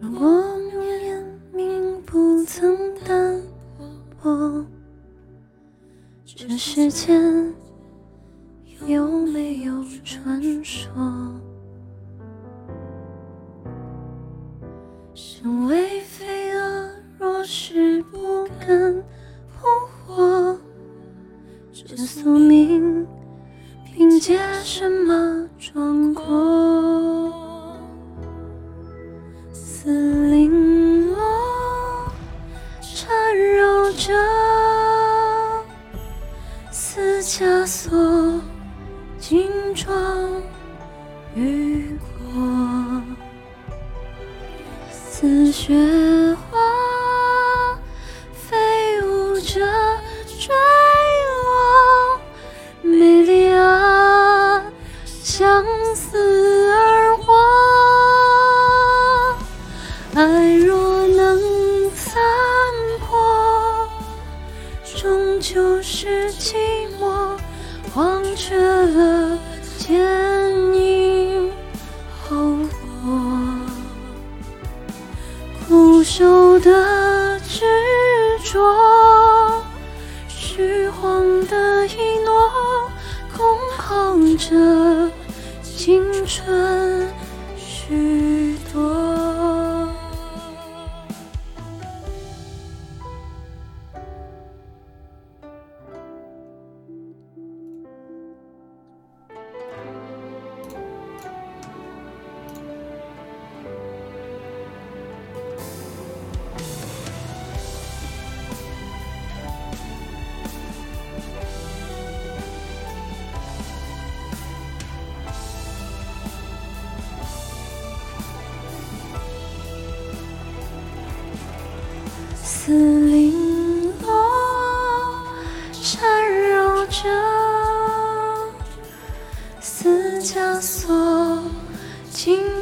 如果流言命不曾淡薄，这世间有没有传说？身为飞蛾，若是不敢扑火，这宿命凭借什么壮枷锁，金装玉裹，似雪花忘却了剪影后果。苦守的执着，虚晃的一诺，空耗着青春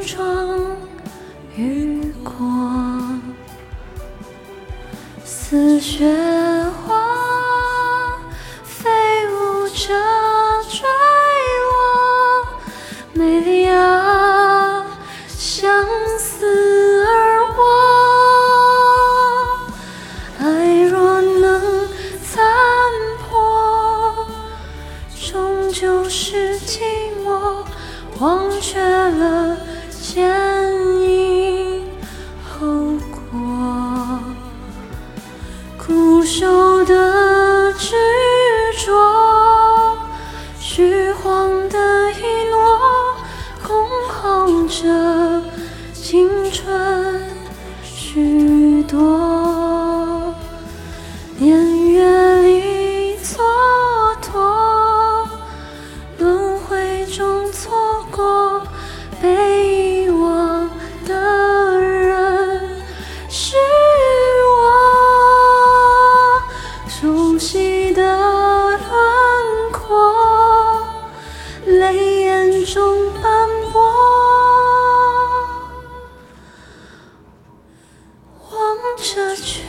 金装雨过，似雪花飞舞着坠落，美丽啊，相思而活。爱若能残破，终究是寂寞，忘却了前因后果，苦守的执着，虚晃的一诺，空耗着。这却